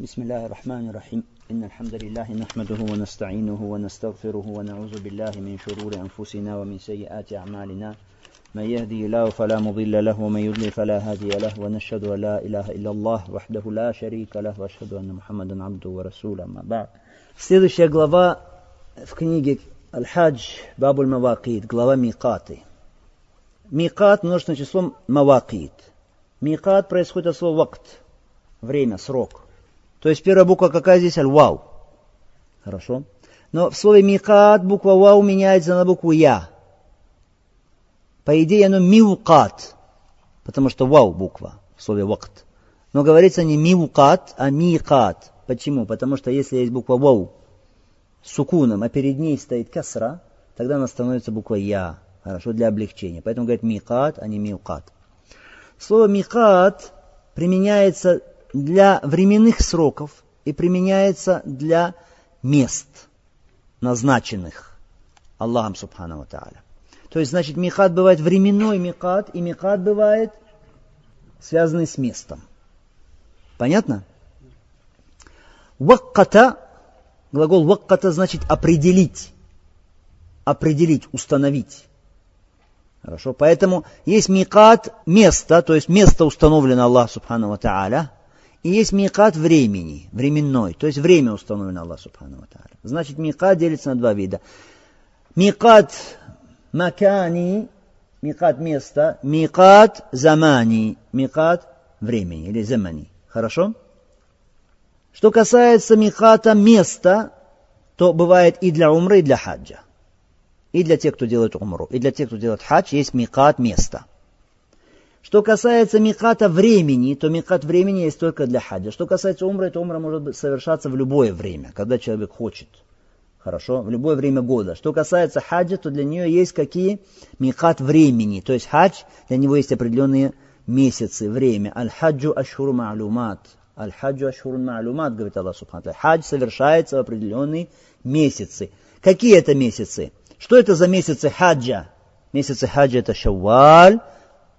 بسم الله الرحمن الرحيم. إن الحمد لله نحمده ونستعينه ونستغفره ونعوذ بالله من شرور أنفسنا ومن سيئات أعمالنا. من يهدي الله فلا مضل له ومن يضلل فلا هادي له ونشهد أن لا إله إلا الله وحده لا شريك له وأشهد أن محمدا عبده ورسوله ما بعد. Следующая глава в книге Аль-Хадж Бабуль Мавакид, глава ميقاتي ميقات множественным числом مواقيت ميقات происходит от слова вакт, время, срок – То есть первая буква какая здесь? Аль-Вау. Хорошо. Но в слове микат буква Вау меняется на букву Я. По идее оно миукат, потому что Вау буква в слове вакт. Но говорится не миукат, а микат. Почему? Потому что если есть буква Вау с сукуном, а перед ней стоит касра, тогда она становится буквой Я. Хорошо, для облегчения. Поэтому говорят микат, а не миукат. Слово микат применяется для временных сроков и применяется для мест, назначенных Аллахом Субхану Тааля. То есть, значит, микат бывает временной микат, и микат бывает связанный с местом. Понятно? Вакката, глагол вакката значит определить, определить, установить. Хорошо, поэтому есть микат место, то есть место установлено Аллах Субхану Тааля, и есть микат времени, временной, то есть время установлено Аллах Субхану Тааля. Значит, микат делится на два вида. Микат макани, микат места, микат замани, микат времени или замани. Хорошо? Что касается миката места, то бывает и для умры, и для хаджа. И для тех, кто делает умру, и для тех, кто делает хадж, есть микат места. Что касается миката времени, то микат времени есть только для хаджа. Что касается умры, то умра может совершаться в любое время, когда человек хочет. Хорошо? В любое время года. Что касается хаджа, то для нее есть какие? Микат времени. То есть хадж, для него есть определенные месяцы, время. Аль-хаджу ашхуру ма'лумат. Аль-хаджу ашхуру ма'лумат, говорит Аллах Субхану Хадж совершается в определенные месяцы. Какие это месяцы? Что это за месяцы хаджа? Месяцы хаджа это шавваль,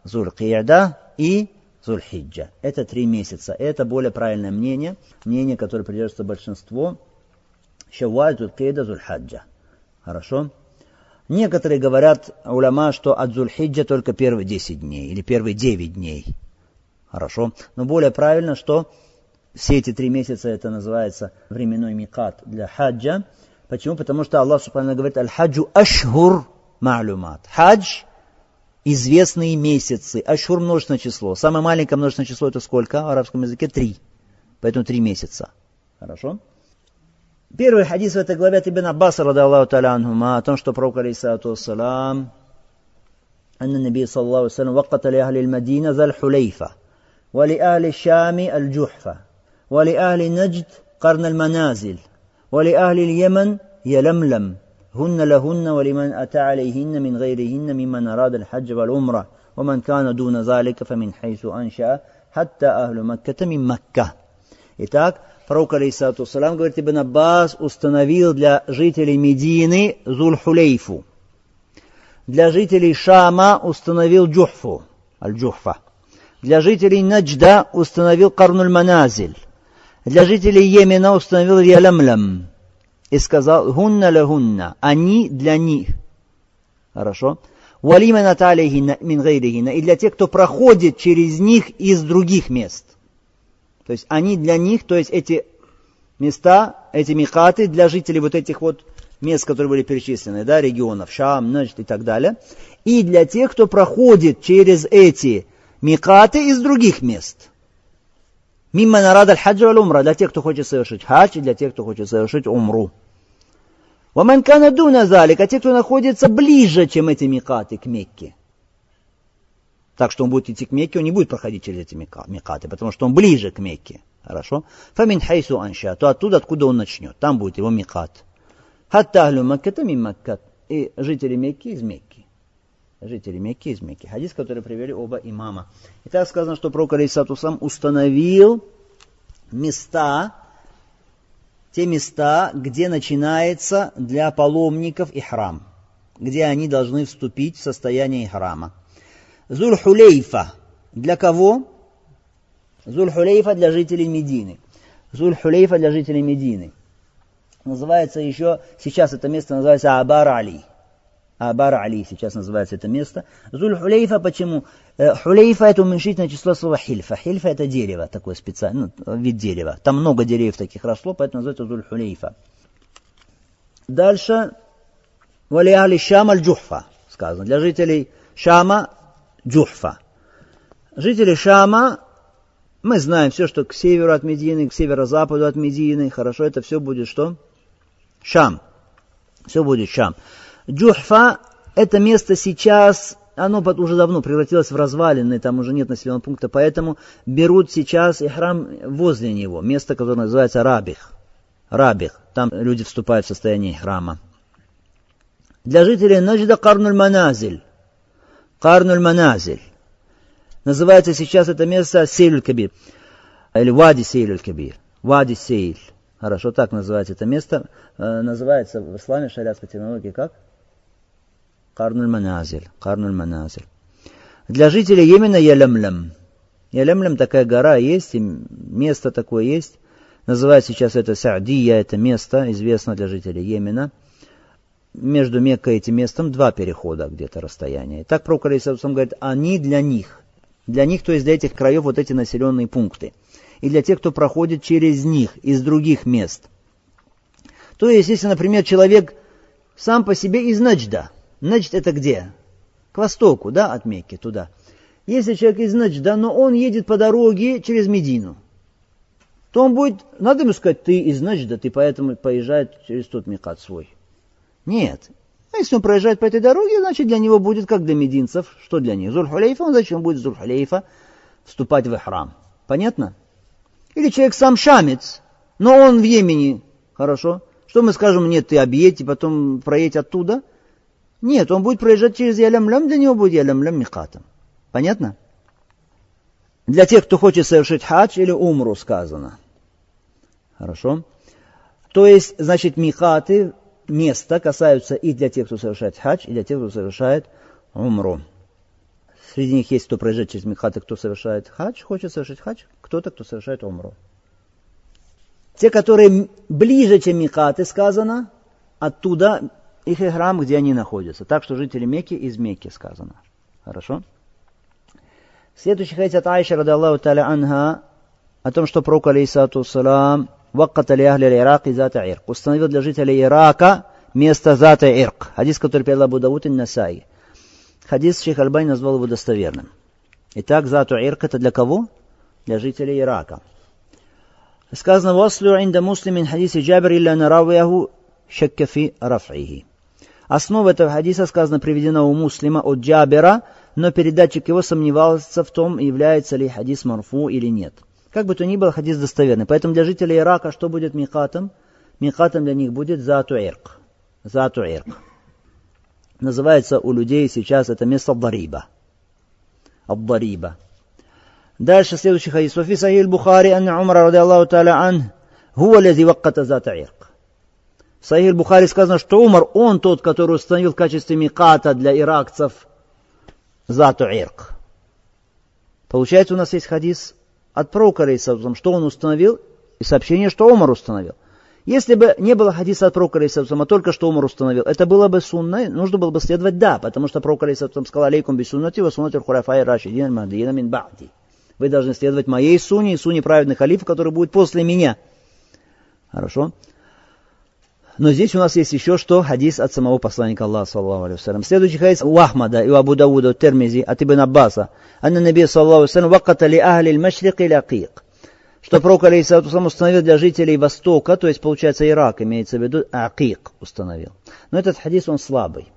Зуль-Ки'да и Зуль-Хиджа. Это три месяца. Это более правильное мнение, мнение, которое придерживается большинство. Шавваль, Зуль-Ки'да, Зуль-Хаджа. Хорошо? Некоторые говорят, уляма, что от Зуль-Хиджа только первые 10 дней или первые 9 дней. Хорошо? Но более правильно, что все эти три месяца это называется временной микат для хаджа. Почему? Потому что Аллах Субхану говорит, аль-хаджу ашхур ма'люмат. Хадж известные месяцы. Ашур множественное число. Самое маленькое множественное число это сколько? В арабском языке три. Поэтому три месяца. Хорошо? Первый хадис в этой главе от Ибн Аббаса, рада Аллаху таля о том, что пророк, алейсалату вассалам, أن النبي صلى الله عليه وسلم وقت لأهل المدينة ذا الحليفة ولأهل الشام الجحفة ولأهل نجد قرن المنازل ولأهل اليمن يلملم هن لهن ولمن أتى عليهن من غيرهن ممن أراد الحج والعمرة ومن كان دون ذلك فمن حيث أنشأ حتى أهل مكة من مكة Итак, пророк, алейсалату салам, говорит, Ибн Аббас установил для жителей Медины Зуль-Хулейфу. Для жителей Шама установил Джухфу, Аль-Джухфа. Для жителей Наджда установил Карнуль Маназиль. Для жителей Йемена установил Ялямлям И сказал «Гунна ля гунна» – «они для них». Хорошо? «Валима наталихина мин гайрихина» – и для тех, кто проходит через них из других мест. То есть они для них, то есть эти места, эти микаты для жителей вот этих вот мест, которые были перечислены, да, регионов, Шам, Наджд и так далее, и для тех, кто проходит через эти микаты из других мест. Мимма нарад аль-хаджа умра для тех, кто хочет совершить хадж, и для тех, кто хочет совершить умру. Ваман кана дуна залик, а те, кто находится ближе, чем эти микаты к Мекке. Так что он будет идти к Мекке, он не будет проходить через эти микаты, потому что он ближе к Мекке. Хорошо? Фамин хайсу анша, то оттуда, откуда он начнет. Там будет его микат. Хатта ахлю Макката мин Маккат. И жители Мекки из Мекки жители Мекки из Мекки. Хадис, который привели оба имама. И так сказано, что пророк Алейсату сам установил места, те места, где начинается для паломников и храм, где они должны вступить в состояние храма. Зуль-Хулейфа. Для кого? Зуль-Хулейфа для жителей Медины. Зуль-Хулейфа для жителей Медины. Называется еще, сейчас это место называется Абар-Али. Абар-Али сейчас называется это место. Зуль-Хулейфа почему? Э, хулейфа это уменьшительное число слова хильфа. Хильфа это дерево, такое специальное, ну, вид дерева. Там много деревьев таких росло, поэтому называется Зуль-Хулейфа. Дальше. Валиали Шама джухфа сказано. Для жителей Шама Джухфа. Жители Шама мы знаем все, что к северу от Медины, к северо-западу от Медины. Хорошо, это все будет что? Шам. Все будет Шам. Джухфа – это место сейчас, оно уже давно превратилось в развалины, там уже нет населенного пункта, поэтому берут сейчас и храм возле него, место, которое называется Рабих. Рабих. Там люди вступают в состояние храма. Для жителей Наджда Карнуль Маназиль. Карнуль Маназиль. Называется сейчас это место Сейль Кабир. Или Вади Сейль Кабир. Вади Сейль. Хорошо, так называется это место. Э, называется в исламе шариатской терминологии как? Карнуль Маназиль. Карнуль Маназиль. Для жителей Йемена Ялямлям. Ялямлям такая гора есть, и место такое есть. Называется сейчас это Саадия, это место, известно для жителей Йемена. Между Меккой и этим местом два перехода где-то расстояние. так пророк Алисаусам говорит, они для них. Для них, то есть для этих краев, вот эти населенные пункты. И для тех, кто проходит через них, из других мест. То есть, если, например, человек сам по себе из Наджда. Наджд это где? К востоку, да, от Мекки, туда. Если человек из Наджда, но он едет по дороге через Медину, то он будет, надо ему сказать, ты из Наджда, ты поэтому поезжает через тот Мекат свой. Нет, а если он проезжает по этой дороге, значит для него будет как для мединцев. Что для них? Зульхулейфа, он зачем будет Зульхулейфа вступать в храм? Понятно? Или человек сам шамец, но он в Йемене. Хорошо? Что мы скажем, нет, ты объедь и потом проедь оттуда? Нет, он будет проезжать через Ялямлям, для него будет Ялямлям Михатом. Понятно? Для тех, кто хочет совершить хадж или умру, сказано. Хорошо? То есть, значит, михаты места касаются и для тех, кто совершает хадж, и для тех, кто совершает умру. Среди них есть кто проезжает через Михаты, кто совершает хадж, хочет совершить хадж, кто-то, кто совершает умру. Те, которые ближе, чем Михаты, сказано, оттуда их и храм, где они находятся. Так что жители Мекки из Мекки сказано. Хорошо? Следующий хадис от Айши, рады Аллаху таля анха, о том, что пророк, алейсату салам, вакката ахли Ирак и зата Ирк. Установил для жителей Ирака место зата Ирк. Хадис, который передал Абу Дауд и Насай. Хадис Шейх Альбань назвал его достоверным. Итак, зату Ирк это для кого? Для жителей Ирака. Сказано, «Васлю инда муслимин хадиси Джабир илля наравияху шакка фи. Основа этого хадиса, сказано, приведена у муслима от Джабера, но передатчик его сомневался в том, является ли хадис марфу или нет. Как бы то ни было, хадис достоверный. Поэтому для жителей Ирака что будет михатом, михатом для них будет Затуэрк. Затуэрк Называется у людей сейчас это место Дариба. Абдариба. Дальше следующий хадис. Вафи Сахиль Бухари, Анна Умра, ради Аллаху Таля Ан, Хуа лази вакката Затуэрк. В Сахих Бухари сказано, что Умар, он тот, который установил в качестве миката для иракцев зату ирк. Получается, у нас есть хадис от пророка, что он установил, и сообщение, что Умар установил. Если бы не было хадиса от пророка, а только что Умар установил, это было бы сунной, нужно было бы следовать да, потому что пророк сказал, алейкум бисуннати ва суннати хурайфай рашидин махдина мин ба'ди. Вы должны следовать моей суне и суне праведных халифов, который будет после меня. Хорошо? Но здесь у нас есть еще что? Хадис от самого посланника Аллаха, саллаху алейhi Следующий хадис у Ахмада и у Абу Давуда, у Термизи, от Ибн Аббаса. Анна Наби, саллаху алейhi ваката ли ахли машрик или акик. Что пророк, алейхиссалату установил для жителей Востока, то есть, получается, Ирак, имеется в виду, акик установил. Но этот хадис, он слабый.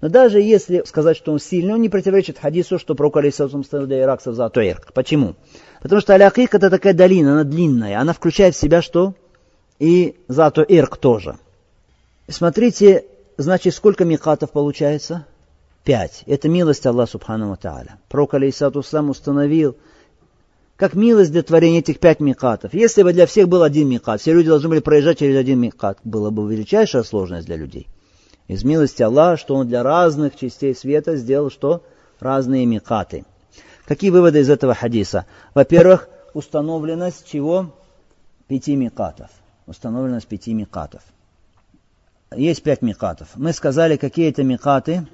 Но даже если сказать, что он сильный, он не противоречит хадису, что пророк, алейхиссалату установил для иракцев за Ирк. Почему? Потому что Алякик это такая долина, она длинная, она включает в себя что? И Зато Ирк тоже. Смотрите, значит, сколько микатов получается? Пять. Это милость Аллаха Субхану Тааля. Пророк Алейсату Сам установил, как милость для творения этих пять микатов. Если бы для всех был один микат, все люди должны были проезжать через один микат, была бы величайшая сложность для людей. Из милости Аллаха, что Он для разных частей света сделал что? Разные микаты. Какие выводы из этого хадиса? Во-первых, установленность чего? пяти микатов. Установлено с пяти микатов. Есть пять микатов. Мы сказали, какие это микаты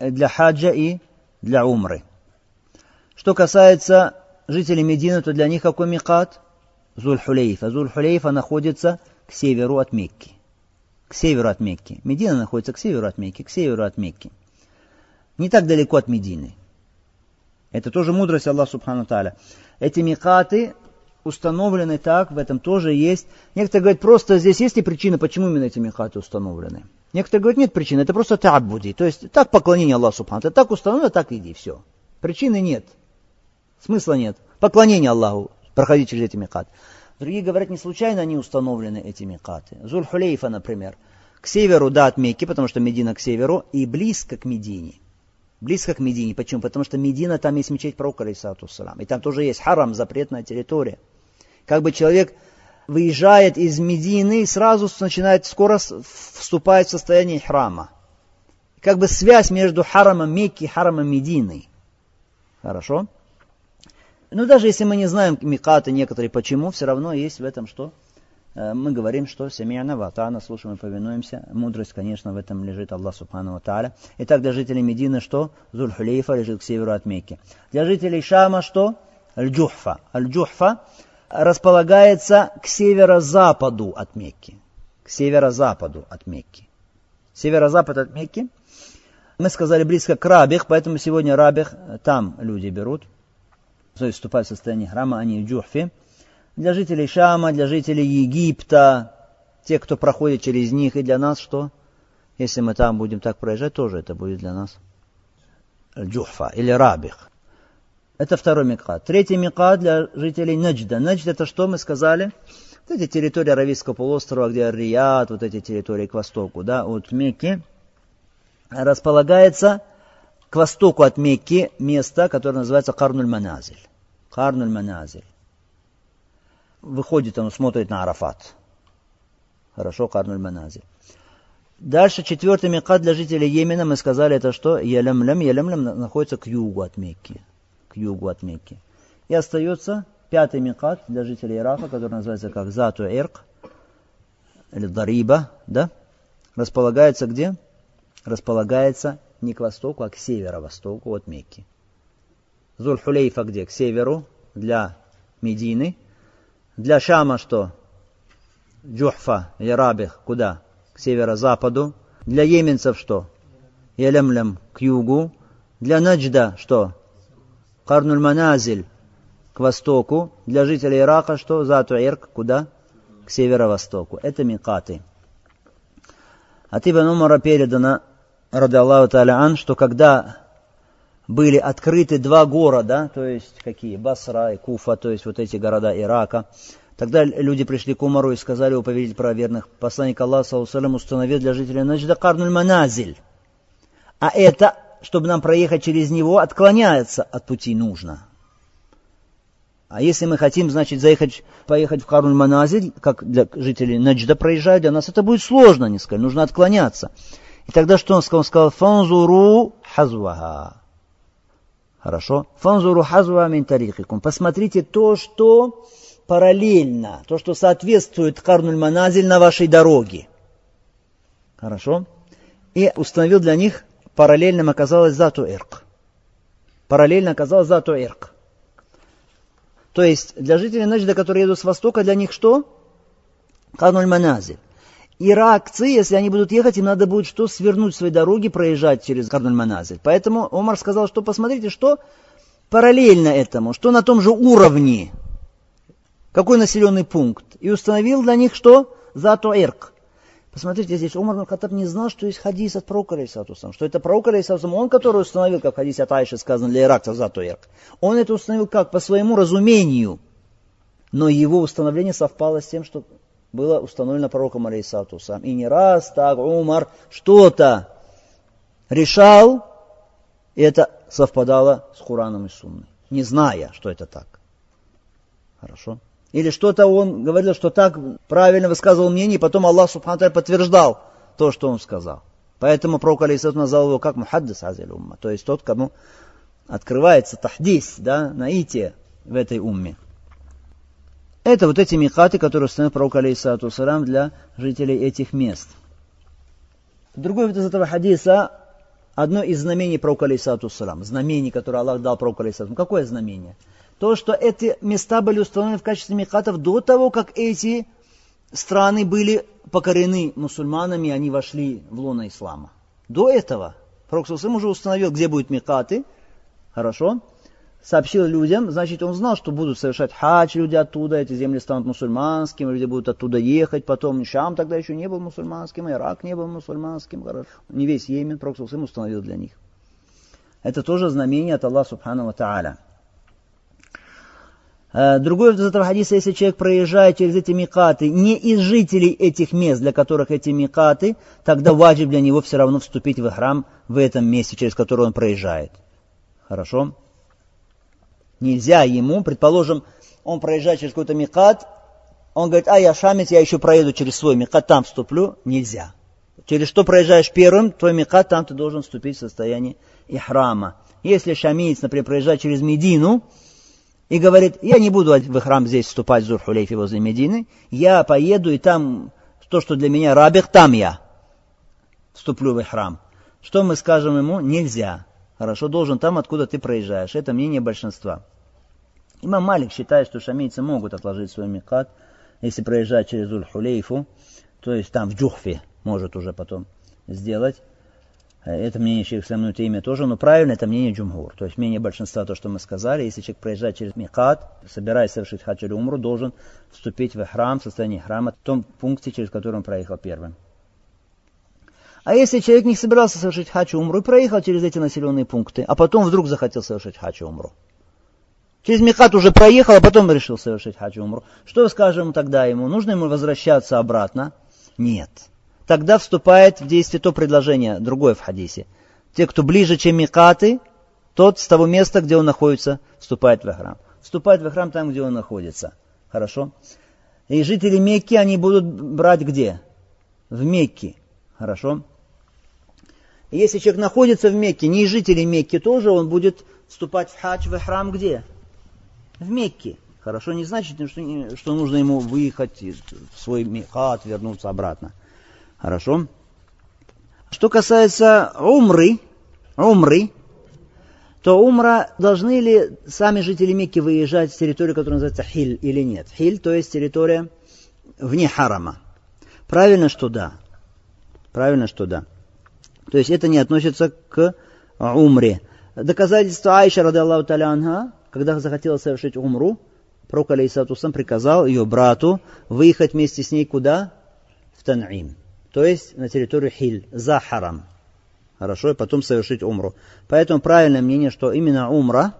для хаджа и для умры. Что касается жителей Медины, то для них какой микат? Зуль-Хулейфа. Находится к северу от Мекки. К северу от Мекки. Медина находится к северу от Мекки, к северу от Мекки. Не так далеко от Медины. Это тоже мудрость Аллаха Субхану Таля. Эти микаты установлены так, в этом тоже есть. Некоторые говорят, просто здесь есть ли причина, почему именно эти микаты установлены. Некоторые говорят, нет причины, это просто табуди. То есть так поклонение Аллаху Субхану. Так установлено, так иди, все. Причины нет. Смысла нет. Поклонение Аллаху, проходить через эти микаты. Другие говорят, не случайно они установлены, эти микаты. Зуль-Хулейфа, например, к северу, да, от Мекки, потому что Медина к северу, и близко к Медине. Близко к Медине. Почему? Потому что Медина, там есть мечеть пророка, И там тоже есть харам, запретная территория. Как бы человек выезжает из Медины и сразу начинает скоро вступать в состояние храма. Как бы связь между харамом Мекки и харамом Медины. Хорошо? Ну, даже если мы не знаем микаты некоторые почему, все равно есть в этом что? Э, мы говорим, что семьяна ватана, слушаем и повинуемся. Мудрость, конечно, в этом лежит Аллах Субхану Тааля. Итак, для жителей Медины что? Зульхулейфа лежит к северу от Мекки. Для жителей Шама что? Аль-Джухфа. Аль-Джухфа располагается к северо-западу от Мекки. К северо-западу от Мекки. Северо-запад от Мекки. Мы сказали близко к Рабих, поэтому сегодня Рабих э, там люди берут то есть вступать в состояние храма, они в Джухфе. Для жителей Шама, для жителей Египта, те, кто проходит через них, и для нас что? Если мы там будем так проезжать, тоже это будет для нас Джухфа или Рабих. Это второй микат. Третий микат для жителей Наджда. Наджд это что мы сказали? Вот эти территории Аравийского полуострова, где Рияд, вот эти территории к востоку, да, от Мекки, располагается к востоку от Мекки место, которое называется Карнуль Маназиль. Карнуль Маназиль. Выходит, он смотрит на Арафат. Хорошо, Карнуль Маназиль. Дальше четвертый микат для жителей Йемена, мы сказали, это что? Ялемлем. Ялемлем находится к югу от Мекки. К югу от Мекки. И остается пятый микат для жителей Ирака, который называется как Зату Ирк, или Дариба, да? Располагается где? Располагается не к востоку, а к северо-востоку от Мекки. Зуль-Хулейфа где? К северу, для Медины. Для Шама что? Джухфа, Ярабих, куда? К северо-западу. Для еменцев что? Ялемлем к югу. Для Наджда что? Карнуль Маназиль к востоку. Для жителей Ирака что? Зату Ирк, куда? К северо-востоку. Это микаты. От Ибн Умара передано ради Аллаху Та'аля Ан, что когда были открыты два города, то есть какие, Басра и Куфа, то есть вот эти города Ирака, тогда люди пришли к Умару и сказали у повелитель правоверных, посланник Аллаха установил для жителей Наджда Карнуль Маназиль. А это, чтобы нам проехать через него, отклоняется от пути нужно. А если мы хотим, значит, заехать, поехать в Каруль Маназиль, как для жителей Наджда проезжают, для нас это будет сложно, не сказать, нужно отклоняться. И тогда что он сказал? Он сказал, фанзуру хазваха. Хорошо? Фанзуру хазваха мин тарихикум. Посмотрите то, что параллельно, то, что соответствует Карнуль Маназиль на вашей дороге. Хорошо? И установил для них, параллельным оказалось Зату Ирк. Параллельно оказалось Зату Ирк. То есть для жителей Наджда, которые едут с востока, для них что? Карнуль Маназиль иракцы, если они будут ехать, им надо будет что? Свернуть свои дороги, проезжать через Карнуль-Маназель. Поэтому Омар сказал, что посмотрите, что параллельно этому, что на том же уровне, какой населенный пункт. И установил для них что? Зато Эрк. Посмотрите здесь, Умар Хаттаб не знал, что есть хадис от пророка Алейсатусам, что это пророк Алейсатусам, он, который установил, как в хадисе от Айши сказано, для иракцев Зато Эрк. Он это установил как? По своему разумению. Но его установление совпало с тем, что было установлено пророком Алейсату сам. И не раз так Умар что-то решал, и это совпадало с Хураном и Сунной, не зная, что это так. Хорошо? Или что-то он говорил, что так правильно высказывал мнение, и потом Аллах Субхану подтверждал то, что он сказал. Поэтому пророк Алейсату назвал его как Мухаддис Азель Умма, то есть тот, кому открывается тахдис, да, наитие в этой умме. Это вот эти микаты, которые установил пророк алейсату сарам для жителей этих мест. Другой вид из этого хадиса, одно из знамений пророка алейсату сарам, знамений, которое Аллах дал пророку алейсату. Какое знамение? То, что эти места были установлены в качестве микатов до того, как эти страны были покорены мусульманами, они вошли в лоно ислама. До этого пророк уже установил, где будут микаты, хорошо, сообщил людям, значит, он знал, что будут совершать хадж люди оттуда, эти земли станут мусульманскими, люди будут оттуда ехать, потом Шам тогда еще не был мусульманским, Ирак не был мусульманским, хорошо. не весь Йемен, Пророк установил для них. Это тоже знамение от Аллаха Субхану Тааля. Э, другой из этого хадиса, если человек проезжает через эти микаты, не из жителей этих мест, для которых эти микаты, тогда ваджиб для него все равно вступить в храм в этом месте, через который он проезжает. Хорошо? Нельзя ему, предположим, он проезжает через какой-то микат, он говорит, а я шамец, я еще проеду через свой микат, там вступлю. Нельзя. Через что проезжаешь первым, твой микат, там ты должен вступить в состояние ихрама. Если шамиец, например, проезжает через Медину и говорит, я не буду в храм здесь вступать в Зурхулейфе возле Медины, я поеду и там, то, что для меня рабих, там я вступлю в храм. Что мы скажем ему? Нельзя. Хорошо, должен там, откуда ты проезжаешь. Это мнение большинства. Имам Малик считает, что шамийцы могут отложить свой микат, если проезжать через Уль-Хулейфу, то есть там в Джухфе может уже потом сделать. Это мнение Шейх Исламну имя тоже, но правильно это мнение Джумгур. То есть мнение большинства, то, что мы сказали, если человек проезжает через Микат, собираясь совершить хадж или умру, должен вступить в храм, в состояние храма, в том пункте, через который он проехал первым. А если человек не собирался совершить хачу умру и проехал через эти населенные пункты, а потом вдруг захотел совершить хачу умру? Через Микат уже проехал, а потом решил совершить хачу умру. Что скажем тогда ему? Нужно ему возвращаться обратно? Нет. Тогда вступает в действие то предложение, другое в хадисе. Те, кто ближе, чем Микаты, тот с того места, где он находится, вступает в храм. Вступает в храм там, где он находится. Хорошо? И жители Мекки, они будут брать где? В Мекке. Хорошо? Если человек находится в Мекке, не жители Мекки тоже, он будет вступать в хадж, в храм где? В Мекке. Хорошо, не значит, что, что нужно ему выехать в свой хат, вернуться обратно. Хорошо. Что касается умры, умры, то умра должны ли сами жители Мекки выезжать с территории, которая называется Хиль или нет? Хиль, то есть территория вне харама. Правильно, что да. Правильно, что да. То есть это не относится к умре. Доказательство Айша, рады Аллаху Таля когда захотела совершить умру, пророк алейсатусам приказал ее брату выехать вместе с ней куда? В Тан'им. То есть на территорию Хиль, за харам. Хорошо, и потом совершить умру. Поэтому правильное мнение, что именно умра,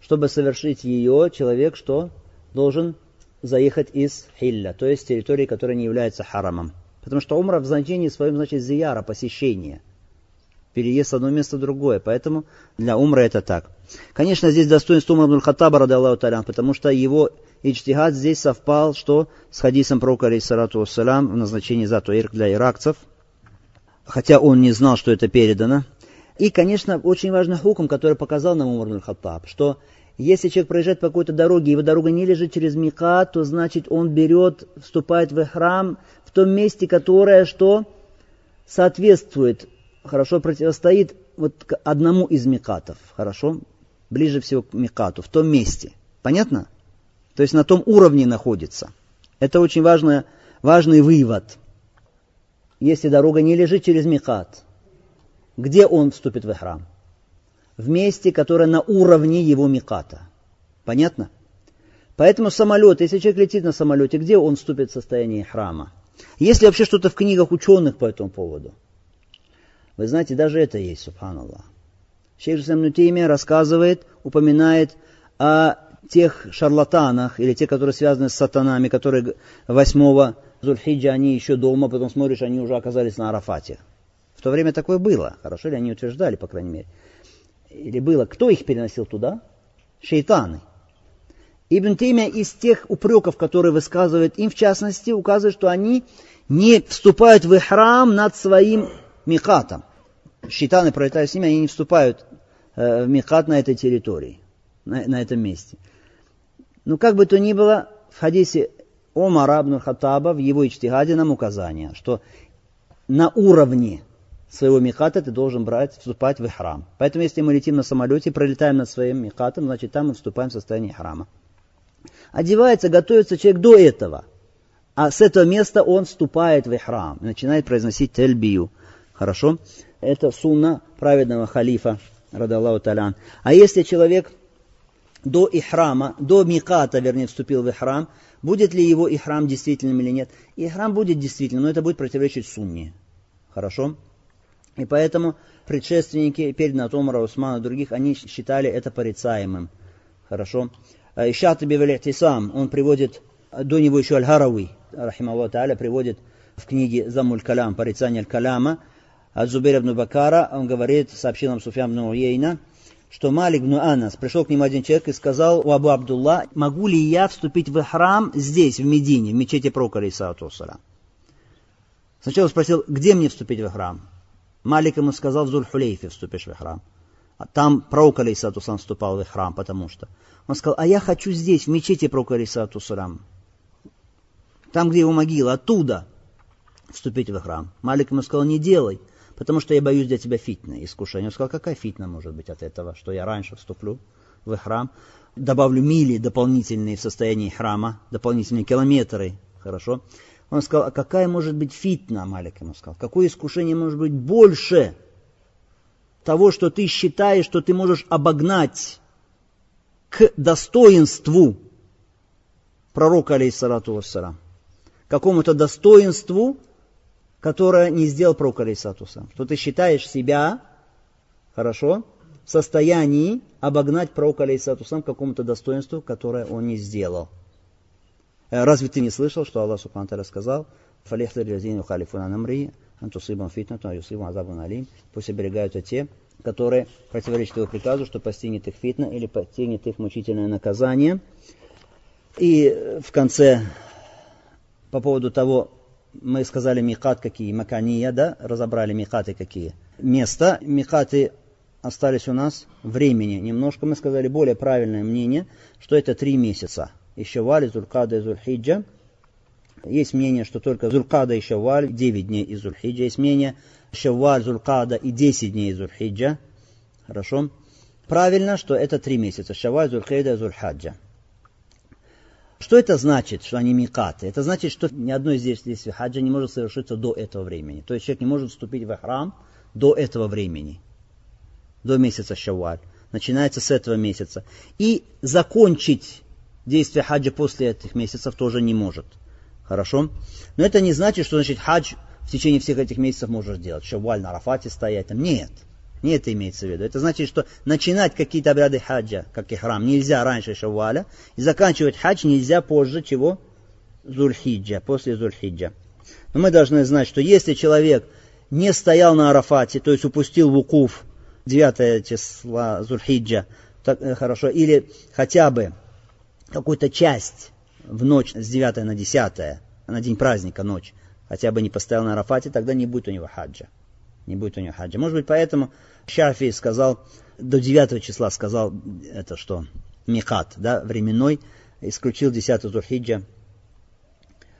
чтобы совершить ее, человек что? Должен заехать из Хилля, то есть территории, которая не является харамом. Потому что умра в значении своем значит зияра, посещение. Переезд с одного места в другое. Поэтому для умра это так. Конечно, здесь достоинство умра Абдул Хаттаба, Аллаху талян, потому что его ичтихад здесь совпал, что с хадисом пророка, алейхиссалату вассалям, в назначении Затуирк для иракцев, хотя он не знал, что это передано. И, конечно, очень важный хуком, который показал нам Умар Абдул Хаттаб, что если человек проезжает по какой-то дороге, его дорога не лежит через Микат, то значит он берет, вступает в храм в том месте, которое что соответствует, хорошо противостоит вот к одному из Микатов, хорошо, ближе всего к Микату, в том месте. Понятно? То есть на том уровне находится. Это очень важный, важный вывод. Если дорога не лежит через Микат, где он вступит в храм? в месте, которое на уровне его миката. Понятно? Поэтому самолет, если человек летит на самолете, где он вступит в состояние храма? Есть ли вообще что-то в книгах ученых по этому поводу? Вы знаете, даже это есть, субханаллах. Шейх Самнутеймия рассказывает, упоминает о тех шарлатанах, или те, которые связаны с сатанами, которые 8 Зульхиджа, они еще дома, потом смотришь, они уже оказались на Арафате. В то время такое было, хорошо ли они утверждали, по крайней мере или было, кто их переносил туда? Шейтаны. Ибн Теймия из тех упреков, которые высказывает им, в частности, указывает, что они не вступают в храм над своим микатом. Шейтаны, пролетая с ними, они не вступают э, в микат на этой территории, на, на этом месте. Но как бы то ни было, в хадисе Омара ибн Хаттаба в его ичтигаде нам указание, что на уровне своего миката ты должен брать, вступать в храм. Поэтому если мы летим на самолете, пролетаем над своим микатом, значит там мы вступаем в состояние храма. Одевается, готовится человек до этого. А с этого места он вступает в храм, начинает произносить тельбию. Хорошо? Это сунна праведного халифа, радаллаху талян. А если человек до ихрама, до миката, вернее, вступил в храм, будет ли его ихрам действительным или нет? Ихрам будет действительным, но это будет противоречить сунне. Хорошо? И поэтому предшественники, перед Натомара, Усмана и других, они считали это порицаемым. Хорошо? Ишат Бивалихтисам, он приводит, до него еще Аль-Харави, рахималлаху та'аля, приводит в книге Замуль Калям, порицание Аль-Каляма, от Зубейр ибн Бакара, он говорит, сообщил нам Суфьян ибн что Малик ибн Анас, пришел к нему один человек и сказал у Абу Абдулла, могу ли я вступить в храм здесь, в Медине, в мечети Пророка Исаату Сначала спросил, где мне вступить в храм? Малик ему сказал, в Зульхулейфе вступишь в храм. А там пророк Алейсату сам вступал в храм, потому что. Он сказал, а я хочу здесь, в мечети пророка Алейсату Сарам. Там, где его могила, оттуда вступить в храм. Малик ему сказал, не делай, потому что я боюсь для тебя фитны, искушения. Он сказал, какая фитна может быть от этого, что я раньше вступлю в храм, добавлю мили дополнительные в состоянии храма, дополнительные километры, хорошо. Он сказал, а какая может быть фитна, Малик ему сказал, какое искушение может быть больше того, что ты считаешь, что ты можешь обогнать к достоинству пророка, алейхиссалату вассалам, какому-то достоинству, которое не сделал алейхиссалату что ты считаешь себя, хорошо, в состоянии обогнать пророка, алейхиссалату какому-то достоинству, которое он не сделал. Э, разве ты не слышал, что Аллах Субхану сказал. Пусть оберегаются те, которые противоречат его приказу, что постигнет их фитна или постигнет их мучительное наказание. И в конце, по поводу того, мы сказали микат какие, макания, да, разобрали микаты какие. Места, микаты остались у нас времени. Немножко мы сказали более правильное мнение, что это три месяца – и Шаваль, Зулькада и Зульхиджа. Есть мнение, что только Зулькада и Шаваль 9 дней из Зульхиджа. Есть мнение Шаваль, Зулькада и 10 дней из Зульхиджа. Хорошо. Правильно, что это три месяца. Шаваль, Зульхиджа Зульхаджа. Что это значит, что они микаты? Это значит, что ни одно из действий хаджа не может совершиться до этого времени. То есть человек не может вступить в храм до этого времени, до месяца Шаваль. Начинается с этого месяца. И закончить действие хаджа после этих месяцев тоже не может. Хорошо? Но это не значит, что значит хадж в течение всех этих месяцев можешь делать. Шавваль на Арафате стоять. Там. Нет. Не это имеется в виду. Это значит, что начинать какие-то обряды хаджа, как и храм, нельзя раньше шавваля, и заканчивать хадж нельзя позже чего? Зульхиджа, после Зульхиджа. Но мы должны знать, что если человек не стоял на Арафате, то есть упустил вукуф 9 числа Зульхиджа, так, э, хорошо, или хотя бы какую-то часть в ночь с 9 на 10, на день праздника ночь, хотя бы не постоял на Арафате, тогда не будет у него хаджа. Не будет у него хаджа. Может быть, поэтому Шафи сказал, до 9 числа сказал это что? Михат, да, временной, исключил 10 Зульхиджа.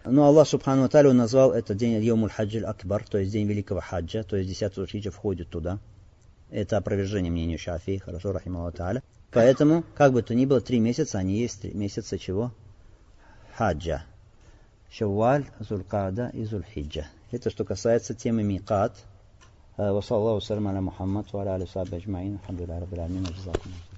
Но Аллах Субхану Аталю назвал это день Йомуль Хаджи Акбар, то есть день Великого Хаджа, то есть 10 Зульхиджа входит туда. Это опровержение мнению Шафи, хорошо, рахималлаху Аллах. Поэтому, как бы то ни было, три месяца, они есть три месяца чего? Хаджа. Шавваль, Зулькада и Зульхиджа. Это что касается темы микат. وصلى الله وسلم على محمد وعلى آله وصحبه أجمعين. الحمد لله رب العالمين. وجزاكم الله